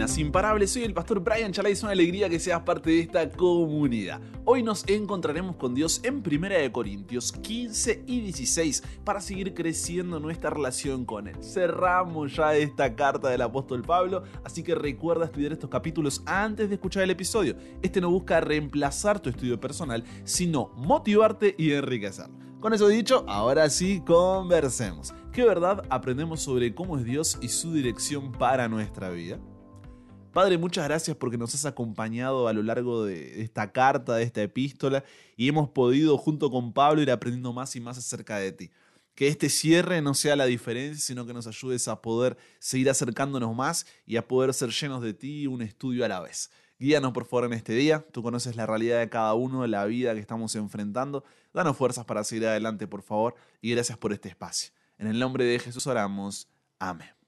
Imparables, soy el pastor Brian Chalai, es una alegría que seas parte de esta comunidad. Hoy nos encontraremos con Dios en 1 Corintios 15 y 16 para seguir creciendo nuestra relación con Él. Cerramos ya esta carta del apóstol Pablo, así que recuerda estudiar estos capítulos antes de escuchar el episodio. Este no busca reemplazar tu estudio personal, sino motivarte y enriquecerlo. Con eso dicho, ahora sí, conversemos. ¿Qué verdad aprendemos sobre cómo es Dios y su dirección para nuestra vida? Padre, muchas gracias porque nos has acompañado a lo largo de esta carta, de esta epístola, y hemos podido junto con Pablo ir aprendiendo más y más acerca de ti. Que este cierre no sea la diferencia, sino que nos ayudes a poder seguir acercándonos más y a poder ser llenos de ti un estudio a la vez. Guíanos por favor en este día, tú conoces la realidad de cada uno, la vida que estamos enfrentando. Danos fuerzas para seguir adelante, por favor, y gracias por este espacio. En el nombre de Jesús oramos. Amén.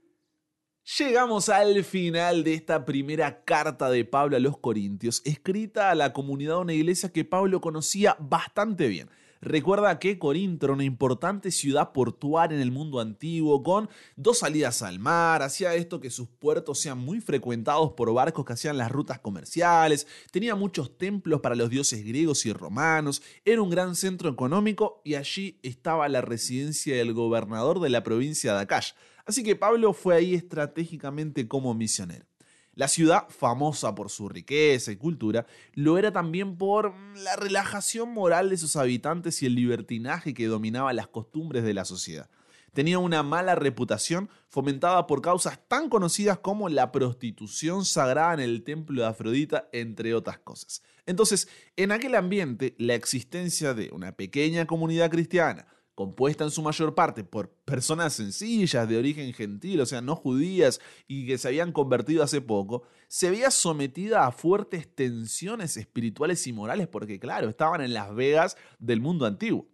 Llegamos al final de esta primera carta de Pablo a los Corintios, escrita a la comunidad de una iglesia que Pablo conocía bastante bien. Recuerda que Corinto era una importante ciudad portuaria en el mundo antiguo, con dos salidas al mar, hacía esto que sus puertos sean muy frecuentados por barcos que hacían las rutas comerciales, tenía muchos templos para los dioses griegos y romanos, era un gran centro económico y allí estaba la residencia del gobernador de la provincia de Akash. Así que Pablo fue ahí estratégicamente como misionero. La ciudad, famosa por su riqueza y cultura, lo era también por la relajación moral de sus habitantes y el libertinaje que dominaba las costumbres de la sociedad. Tenía una mala reputación fomentada por causas tan conocidas como la prostitución sagrada en el templo de Afrodita, entre otras cosas. Entonces, en aquel ambiente, la existencia de una pequeña comunidad cristiana, compuesta en su mayor parte por personas sencillas de origen gentil, o sea, no judías y que se habían convertido hace poco, se veía sometida a fuertes tensiones espirituales y morales porque, claro, estaban en las vegas del mundo antiguo.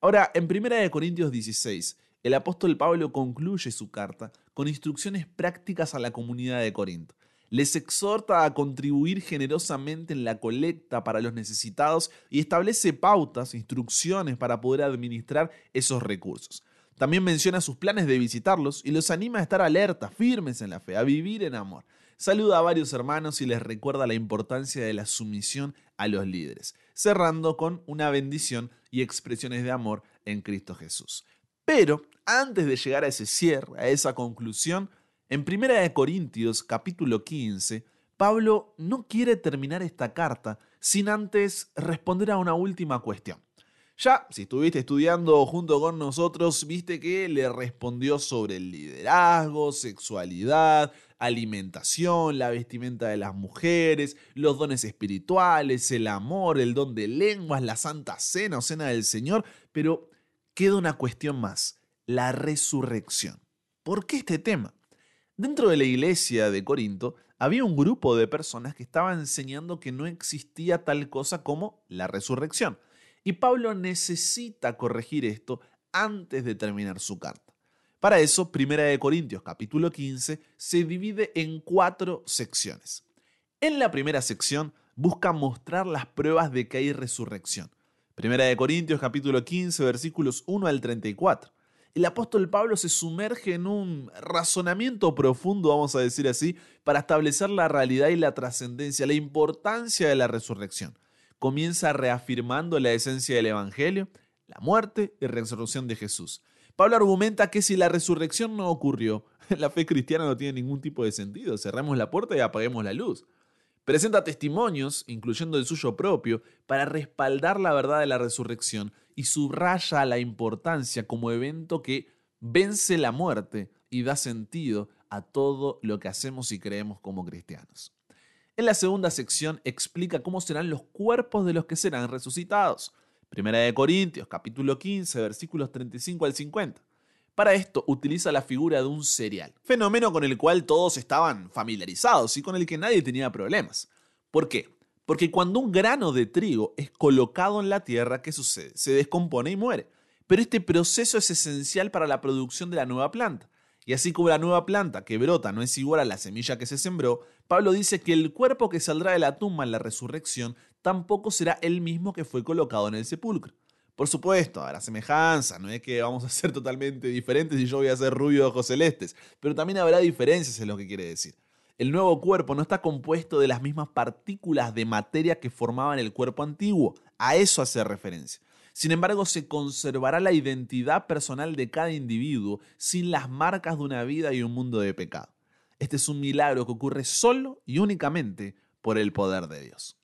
Ahora, en 1 Corintios 16, el apóstol Pablo concluye su carta con instrucciones prácticas a la comunidad de Corinto les exhorta a contribuir generosamente en la colecta para los necesitados y establece pautas, instrucciones para poder administrar esos recursos. También menciona sus planes de visitarlos y los anima a estar alerta, firmes en la fe, a vivir en amor. Saluda a varios hermanos y les recuerda la importancia de la sumisión a los líderes, cerrando con una bendición y expresiones de amor en Cristo Jesús. Pero antes de llegar a ese cierre, a esa conclusión, en 1 Corintios capítulo 15, Pablo no quiere terminar esta carta sin antes responder a una última cuestión. Ya, si estuviste estudiando junto con nosotros, viste que le respondió sobre el liderazgo, sexualidad, alimentación, la vestimenta de las mujeres, los dones espirituales, el amor, el don de lenguas, la santa cena o cena del Señor, pero queda una cuestión más, la resurrección. ¿Por qué este tema? Dentro de la iglesia de Corinto había un grupo de personas que estaban enseñando que no existía tal cosa como la resurrección. Y Pablo necesita corregir esto antes de terminar su carta. Para eso, Primera de Corintios capítulo 15 se divide en cuatro secciones. En la primera sección busca mostrar las pruebas de que hay resurrección. Primera de Corintios capítulo 15 versículos 1 al 34 el apóstol Pablo se sumerge en un razonamiento profundo, vamos a decir así, para establecer la realidad y la trascendencia, la importancia de la resurrección. Comienza reafirmando la esencia del Evangelio, la muerte y resurrección de Jesús. Pablo argumenta que si la resurrección no ocurrió, la fe cristiana no tiene ningún tipo de sentido. Cerremos la puerta y apaguemos la luz. Presenta testimonios, incluyendo el suyo propio, para respaldar la verdad de la resurrección y subraya la importancia como evento que vence la muerte y da sentido a todo lo que hacemos y creemos como cristianos. En la segunda sección explica cómo serán los cuerpos de los que serán resucitados. Primera de Corintios, capítulo 15, versículos 35 al 50. Para esto utiliza la figura de un cereal, fenómeno con el cual todos estaban familiarizados y con el que nadie tenía problemas. ¿Por qué? Porque cuando un grano de trigo es colocado en la tierra, ¿qué sucede? Se descompone y muere. Pero este proceso es esencial para la producción de la nueva planta. Y así como la nueva planta que brota no es igual a la semilla que se sembró, Pablo dice que el cuerpo que saldrá de la tumba en la resurrección tampoco será el mismo que fue colocado en el sepulcro. Por supuesto, la semejanza, no es que vamos a ser totalmente diferentes y yo voy a ser rubio de ojos celestes, pero también habrá diferencias en lo que quiere decir. El nuevo cuerpo no está compuesto de las mismas partículas de materia que formaban el cuerpo antiguo. A eso hace referencia. Sin embargo, se conservará la identidad personal de cada individuo sin las marcas de una vida y un mundo de pecado. Este es un milagro que ocurre solo y únicamente por el poder de Dios.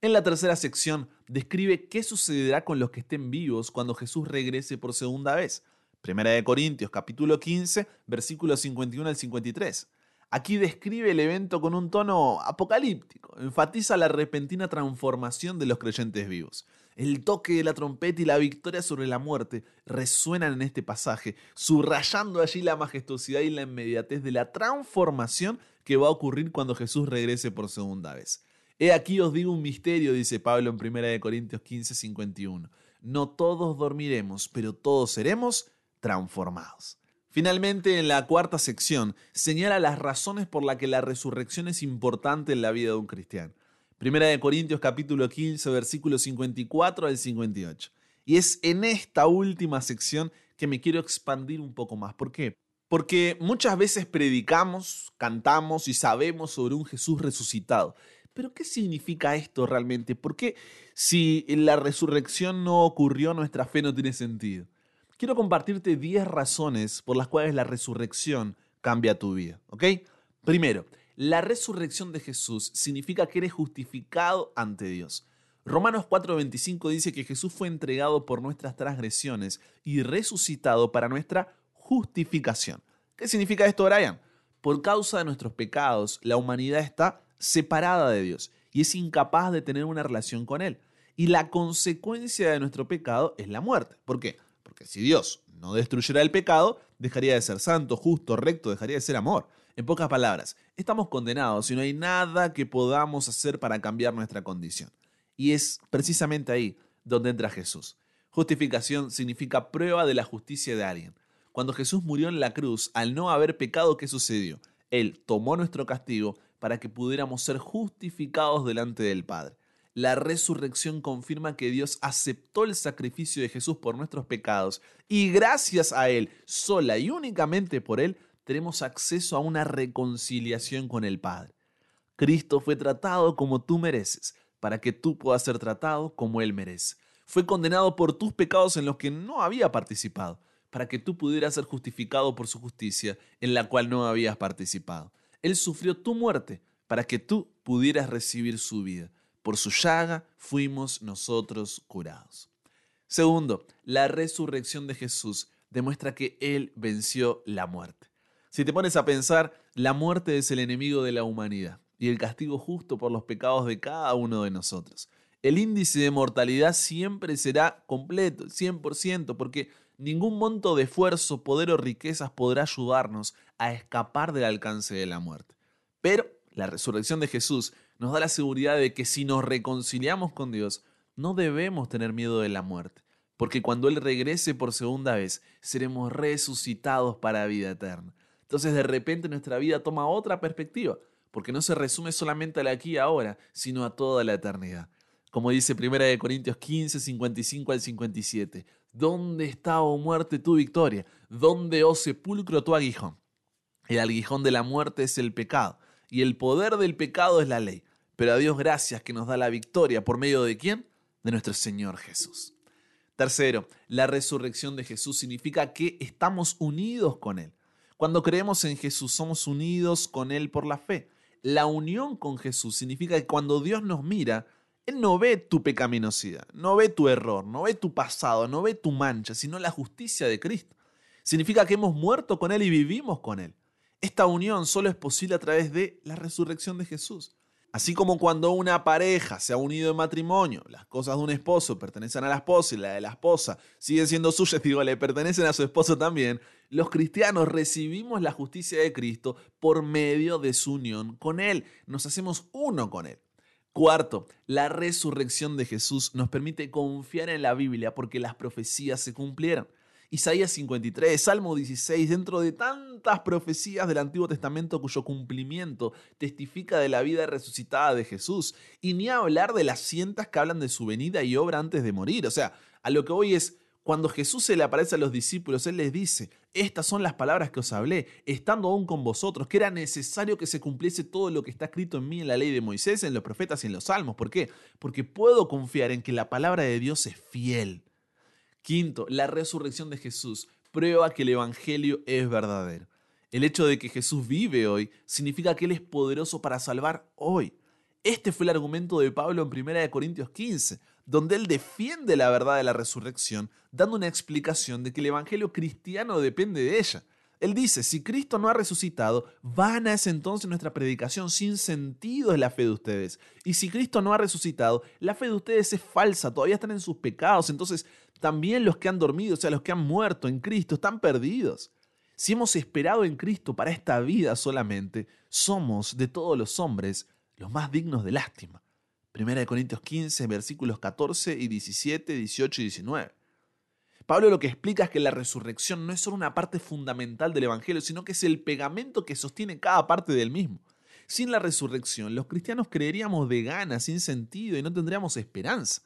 En la tercera sección describe qué sucederá con los que estén vivos cuando Jesús regrese por segunda vez. Primera de Corintios capítulo 15, versículos 51 al 53. Aquí describe el evento con un tono apocalíptico, enfatiza la repentina transformación de los creyentes vivos. El toque de la trompeta y la victoria sobre la muerte resuenan en este pasaje, subrayando allí la majestuosidad y la inmediatez de la transformación que va a ocurrir cuando Jesús regrese por segunda vez. He aquí os digo un misterio, dice Pablo en 1 Corintios 15, 51. No todos dormiremos, pero todos seremos transformados. Finalmente, en la cuarta sección, señala las razones por las que la resurrección es importante en la vida de un cristiano. Primera de Corintios capítulo 15, versículos 54 al 58. Y es en esta última sección que me quiero expandir un poco más. ¿Por qué? Porque muchas veces predicamos, cantamos y sabemos sobre un Jesús resucitado. Pero ¿qué significa esto realmente? ¿Por qué si la resurrección no ocurrió, nuestra fe no tiene sentido? Quiero compartirte 10 razones por las cuales la resurrección cambia tu vida. ¿Ok? Primero, la resurrección de Jesús significa que eres justificado ante Dios. Romanos 4:25 dice que Jesús fue entregado por nuestras transgresiones y resucitado para nuestra justificación. ¿Qué significa esto, Brian? Por causa de nuestros pecados, la humanidad está separada de Dios y es incapaz de tener una relación con Él. Y la consecuencia de nuestro pecado es la muerte. ¿Por qué? Porque si Dios no destruyera el pecado, dejaría de ser santo, justo, recto, dejaría de ser amor. En pocas palabras, estamos condenados y no hay nada que podamos hacer para cambiar nuestra condición. Y es precisamente ahí donde entra Jesús. Justificación significa prueba de la justicia de alguien. Cuando Jesús murió en la cruz, al no haber pecado, ¿qué sucedió? Él tomó nuestro castigo para que pudiéramos ser justificados delante del Padre. La resurrección confirma que Dios aceptó el sacrificio de Jesús por nuestros pecados y gracias a Él, sola y únicamente por Él, tenemos acceso a una reconciliación con el Padre. Cristo fue tratado como tú mereces, para que tú puedas ser tratado como Él merece. Fue condenado por tus pecados en los que no había participado, para que tú pudieras ser justificado por su justicia en la cual no habías participado. Él sufrió tu muerte para que tú pudieras recibir su vida. Por su llaga fuimos nosotros curados. Segundo, la resurrección de Jesús demuestra que Él venció la muerte. Si te pones a pensar, la muerte es el enemigo de la humanidad y el castigo justo por los pecados de cada uno de nosotros. El índice de mortalidad siempre será completo, 100%, porque ningún monto de esfuerzo, poder o riquezas podrá ayudarnos a escapar del alcance de la muerte. Pero la resurrección de Jesús nos da la seguridad de que si nos reconciliamos con Dios, no debemos tener miedo de la muerte, porque cuando Él regrese por segunda vez, seremos resucitados para vida eterna. Entonces de repente nuestra vida toma otra perspectiva, porque no se resume solamente al aquí y ahora, sino a toda la eternidad. Como dice 1 Corintios 15, 55 al 57, ¿dónde está, oh muerte, tu victoria? ¿Dónde, oh sepulcro, tu aguijón? El aguijón de la muerte es el pecado, y el poder del pecado es la ley. Pero a Dios gracias que nos da la victoria por medio de quién? De nuestro Señor Jesús. Tercero, la resurrección de Jesús significa que estamos unidos con Él. Cuando creemos en Jesús somos unidos con Él por la fe. La unión con Jesús significa que cuando Dios nos mira, Él no ve tu pecaminosidad, no ve tu error, no ve tu pasado, no ve tu mancha, sino la justicia de Cristo. Significa que hemos muerto con Él y vivimos con Él. Esta unión solo es posible a través de la resurrección de Jesús. Así como cuando una pareja se ha unido en matrimonio, las cosas de un esposo pertenecen a la esposa y la de la esposa siguen siendo suyas, digo, le pertenecen a su esposo también, los cristianos recibimos la justicia de Cristo por medio de su unión con Él. Nos hacemos uno con Él. Cuarto, la resurrección de Jesús nos permite confiar en la Biblia porque las profecías se cumplieron. Isaías 53, Salmo 16, dentro de tantas profecías del Antiguo Testamento cuyo cumplimiento testifica de la vida resucitada de Jesús, y ni hablar de las cientas que hablan de su venida y obra antes de morir. O sea, a lo que hoy es, Cuando Jesús se le aparece a los discípulos, Él les dice, estas son las palabras que os hablé, estando aún con vosotros, que era necesario que se cumpliese todo lo que está escrito en mí en la ley de Moisés, en los profetas y en los salmos. ¿Por qué? Porque puedo confiar en que la palabra de Dios es fiel. Quinto, la resurrección de Jesús prueba que el Evangelio es verdadero. El hecho de que Jesús vive hoy significa que Él es poderoso para salvar hoy. Este fue el argumento de Pablo en 1 Corintios 15 donde él defiende la verdad de la resurrección, dando una explicación de que el Evangelio cristiano depende de ella. Él dice, si Cristo no ha resucitado, vana es entonces nuestra predicación, sin sentido es la fe de ustedes. Y si Cristo no ha resucitado, la fe de ustedes es falsa, todavía están en sus pecados, entonces también los que han dormido, o sea, los que han muerto en Cristo, están perdidos. Si hemos esperado en Cristo para esta vida solamente, somos de todos los hombres los más dignos de lástima. 1 Corintios 15, versículos 14 y 17, 18 y 19. Pablo lo que explica es que la resurrección no es solo una parte fundamental del Evangelio, sino que es el pegamento que sostiene cada parte del mismo. Sin la resurrección, los cristianos creeríamos de gana, sin sentido, y no tendríamos esperanza.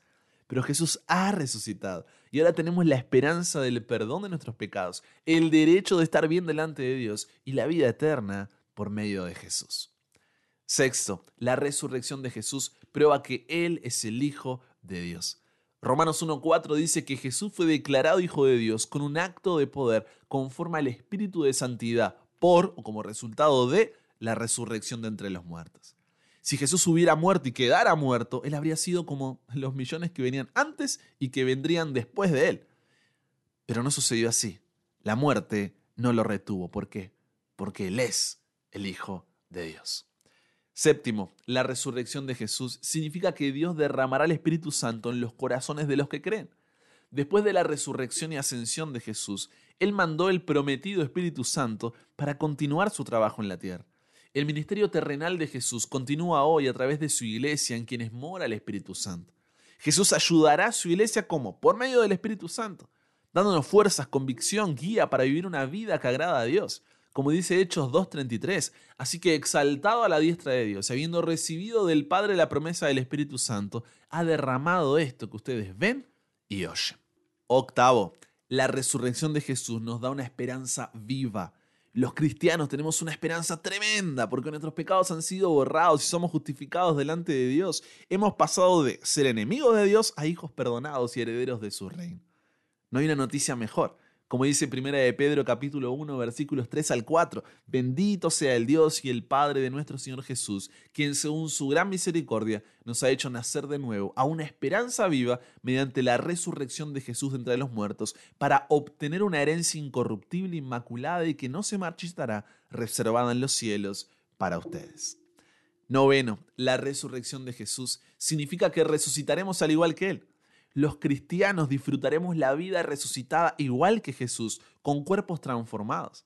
Pero Jesús ha resucitado y ahora tenemos la esperanza del perdón de nuestros pecados, el derecho de estar bien delante de Dios y la vida eterna por medio de Jesús. Sexto, la resurrección de Jesús prueba que Él es el Hijo de Dios. Romanos 1.4 dice que Jesús fue declarado Hijo de Dios con un acto de poder conforme al Espíritu de Santidad por o como resultado de la resurrección de entre los muertos. Si Jesús hubiera muerto y quedara muerto, Él habría sido como los millones que venían antes y que vendrían después de Él. Pero no sucedió así. La muerte no lo retuvo. ¿Por qué? Porque Él es el Hijo de Dios. Séptimo, la resurrección de Jesús significa que Dios derramará el Espíritu Santo en los corazones de los que creen. Después de la resurrección y ascensión de Jesús, Él mandó el prometido Espíritu Santo para continuar su trabajo en la tierra. El ministerio terrenal de Jesús continúa hoy a través de su iglesia en quienes mora el Espíritu Santo. Jesús ayudará a su iglesia como? Por medio del Espíritu Santo, dándonos fuerzas, convicción, guía para vivir una vida que agrada a Dios como dice Hechos 2.33. Así que exaltado a la diestra de Dios, habiendo recibido del Padre la promesa del Espíritu Santo, ha derramado esto que ustedes ven y oyen. Octavo, la resurrección de Jesús nos da una esperanza viva. Los cristianos tenemos una esperanza tremenda porque nuestros pecados han sido borrados y somos justificados delante de Dios. Hemos pasado de ser enemigos de Dios a hijos perdonados y herederos de su reino. No hay una noticia mejor. Como dice Primera de Pedro capítulo 1 versículos 3 al 4, bendito sea el Dios y el Padre de nuestro Señor Jesús, quien según su gran misericordia nos ha hecho nacer de nuevo a una esperanza viva mediante la resurrección de Jesús de entre los muertos, para obtener una herencia incorruptible, inmaculada y que no se marchitará, reservada en los cielos para ustedes. Noveno, la resurrección de Jesús significa que resucitaremos al igual que Él los cristianos disfrutaremos la vida resucitada igual que Jesús, con cuerpos transformados.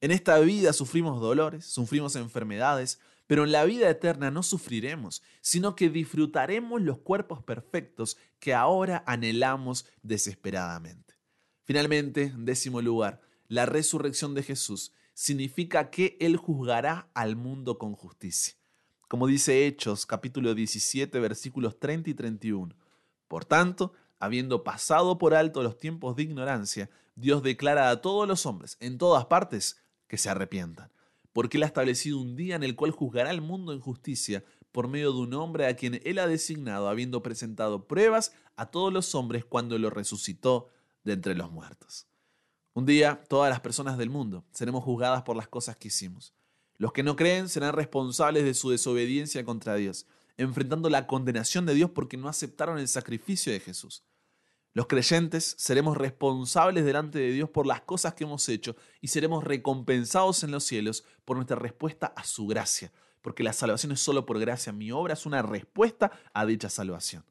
En esta vida sufrimos dolores, sufrimos enfermedades, pero en la vida eterna no sufriremos, sino que disfrutaremos los cuerpos perfectos que ahora anhelamos desesperadamente. Finalmente, en décimo lugar, la resurrección de Jesús significa que Él juzgará al mundo con justicia. Como dice Hechos capítulo 17 versículos 30 y 31. Por tanto, habiendo pasado por alto los tiempos de ignorancia, Dios declara a todos los hombres, en todas partes, que se arrepientan, porque Él ha establecido un día en el cual juzgará al mundo en justicia por medio de un hombre a quien Él ha designado, habiendo presentado pruebas a todos los hombres cuando lo resucitó de entre los muertos. Un día todas las personas del mundo seremos juzgadas por las cosas que hicimos. Los que no creen serán responsables de su desobediencia contra Dios enfrentando la condenación de Dios porque no aceptaron el sacrificio de Jesús. Los creyentes seremos responsables delante de Dios por las cosas que hemos hecho y seremos recompensados en los cielos por nuestra respuesta a su gracia, porque la salvación es solo por gracia. Mi obra es una respuesta a dicha salvación.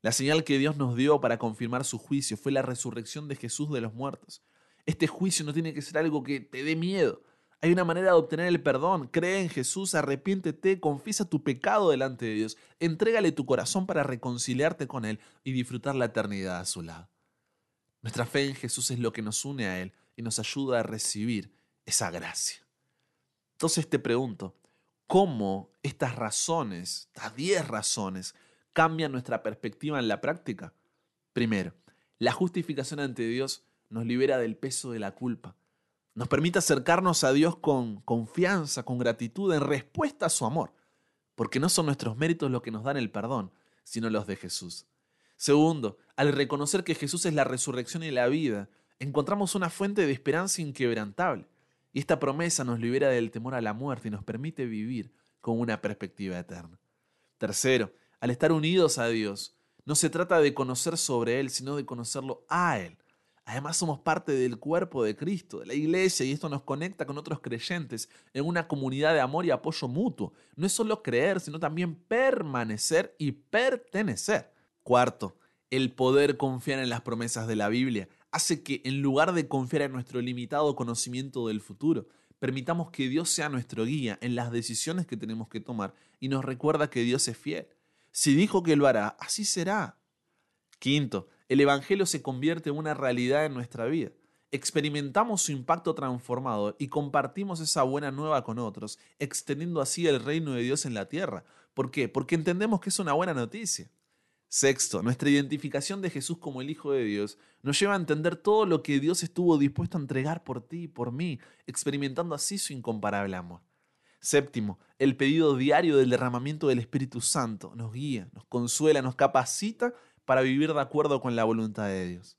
La señal que Dios nos dio para confirmar su juicio fue la resurrección de Jesús de los muertos. Este juicio no tiene que ser algo que te dé miedo, hay una manera de obtener el perdón. Cree en Jesús, arrepiéntete, confiesa tu pecado delante de Dios, entrégale tu corazón para reconciliarte con Él y disfrutar la eternidad a su lado. Nuestra fe en Jesús es lo que nos une a Él y nos ayuda a recibir esa gracia. Entonces te pregunto, ¿cómo estas razones, estas diez razones, cambian nuestra perspectiva en la práctica? Primero, La justificación ante Dios nos libera del peso de la culpa. Nos permite acercarnos a Dios con confianza, con gratitud, en respuesta a su amor, porque no son nuestros méritos los que nos dan el perdón, sino los de Jesús. Segundo, al reconocer que Jesús es la resurrección y la vida, encontramos una fuente de esperanza inquebrantable. Y esta promesa nos libera del temor a la muerte y nos permite vivir con una perspectiva eterna. Tercero, al estar unidos a Dios, no se trata de conocer sobre Él, sino de conocerlo a Él. Además somos parte del cuerpo de Cristo, de la iglesia, y esto nos conecta con otros creyentes en una comunidad de amor y apoyo mutuo. No es solo creer, sino también permanecer y pertenecer. Cuarto, el poder confiar en las promesas de la Biblia hace que en lugar de confiar en nuestro limitado conocimiento del futuro, permitamos que Dios sea nuestro guía en las decisiones que tenemos que tomar y nos recuerda que Dios es fiel. Si dijo que lo hará, así será. Quinto, el Evangelio se convierte en una realidad en nuestra vida. Experimentamos su impacto transformador y compartimos esa buena nueva con otros, extendiendo así el reino de Dios en la tierra. ¿Por qué? Porque entendemos que es una buena noticia. Sexto, nuestra identificación de Jesús como el Hijo de Dios nos lleva a entender todo lo que Dios estuvo dispuesto a entregar por ti y por mí, experimentando así su incomparable amor. Séptimo, el pedido diario del derramamiento del Espíritu Santo nos guía, nos consuela, nos capacita para vivir de acuerdo con la voluntad de Dios.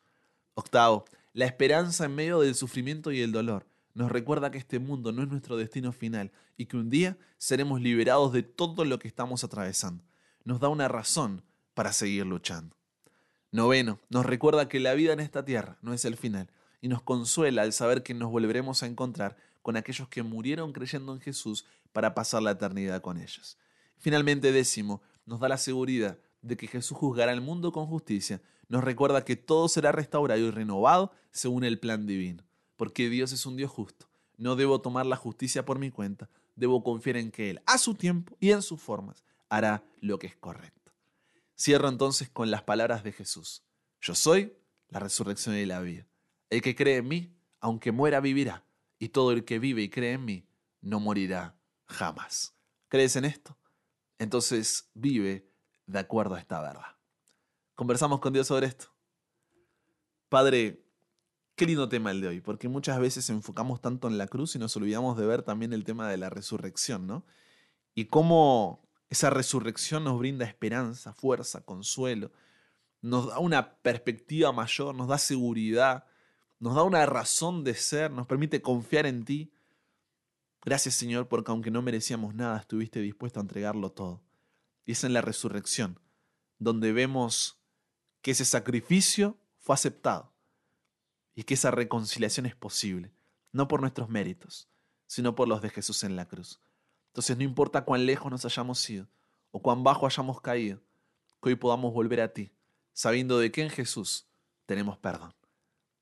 Octavo, la esperanza en medio del sufrimiento y el dolor nos recuerda que este mundo no es nuestro destino final y que un día seremos liberados de todo lo que estamos atravesando. Nos da una razón para seguir luchando. Noveno, nos recuerda que la vida en esta tierra no es el final y nos consuela al saber que nos volveremos a encontrar con aquellos que murieron creyendo en Jesús para pasar la eternidad con ellos. Finalmente, décimo, nos da la seguridad de que Jesús juzgará al mundo con justicia, nos recuerda que todo será restaurado y renovado según el plan divino, porque Dios es un Dios justo. No debo tomar la justicia por mi cuenta, debo confiar en que Él, a su tiempo y en sus formas, hará lo que es correcto. Cierro entonces con las palabras de Jesús. Yo soy la resurrección y la vida. El que cree en mí, aunque muera, vivirá, y todo el que vive y cree en mí, no morirá jamás. ¿Crees en esto? Entonces vive de acuerdo a esta verdad. Conversamos con Dios sobre esto. Padre, qué lindo tema el de hoy, porque muchas veces enfocamos tanto en la cruz y nos olvidamos de ver también el tema de la resurrección, ¿no? Y cómo esa resurrección nos brinda esperanza, fuerza, consuelo, nos da una perspectiva mayor, nos da seguridad, nos da una razón de ser, nos permite confiar en ti. Gracias Señor, porque aunque no merecíamos nada, estuviste dispuesto a entregarlo todo. Y es en la resurrección donde vemos que ese sacrificio fue aceptado y que esa reconciliación es posible, no por nuestros méritos, sino por los de Jesús en la cruz. Entonces no importa cuán lejos nos hayamos ido o cuán bajo hayamos caído, que hoy podamos volver a ti, sabiendo de que en Jesús tenemos perdón.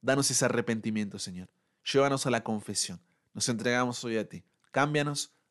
Danos ese arrepentimiento, Señor. Llévanos a la confesión. Nos entregamos hoy a ti. Cámbianos,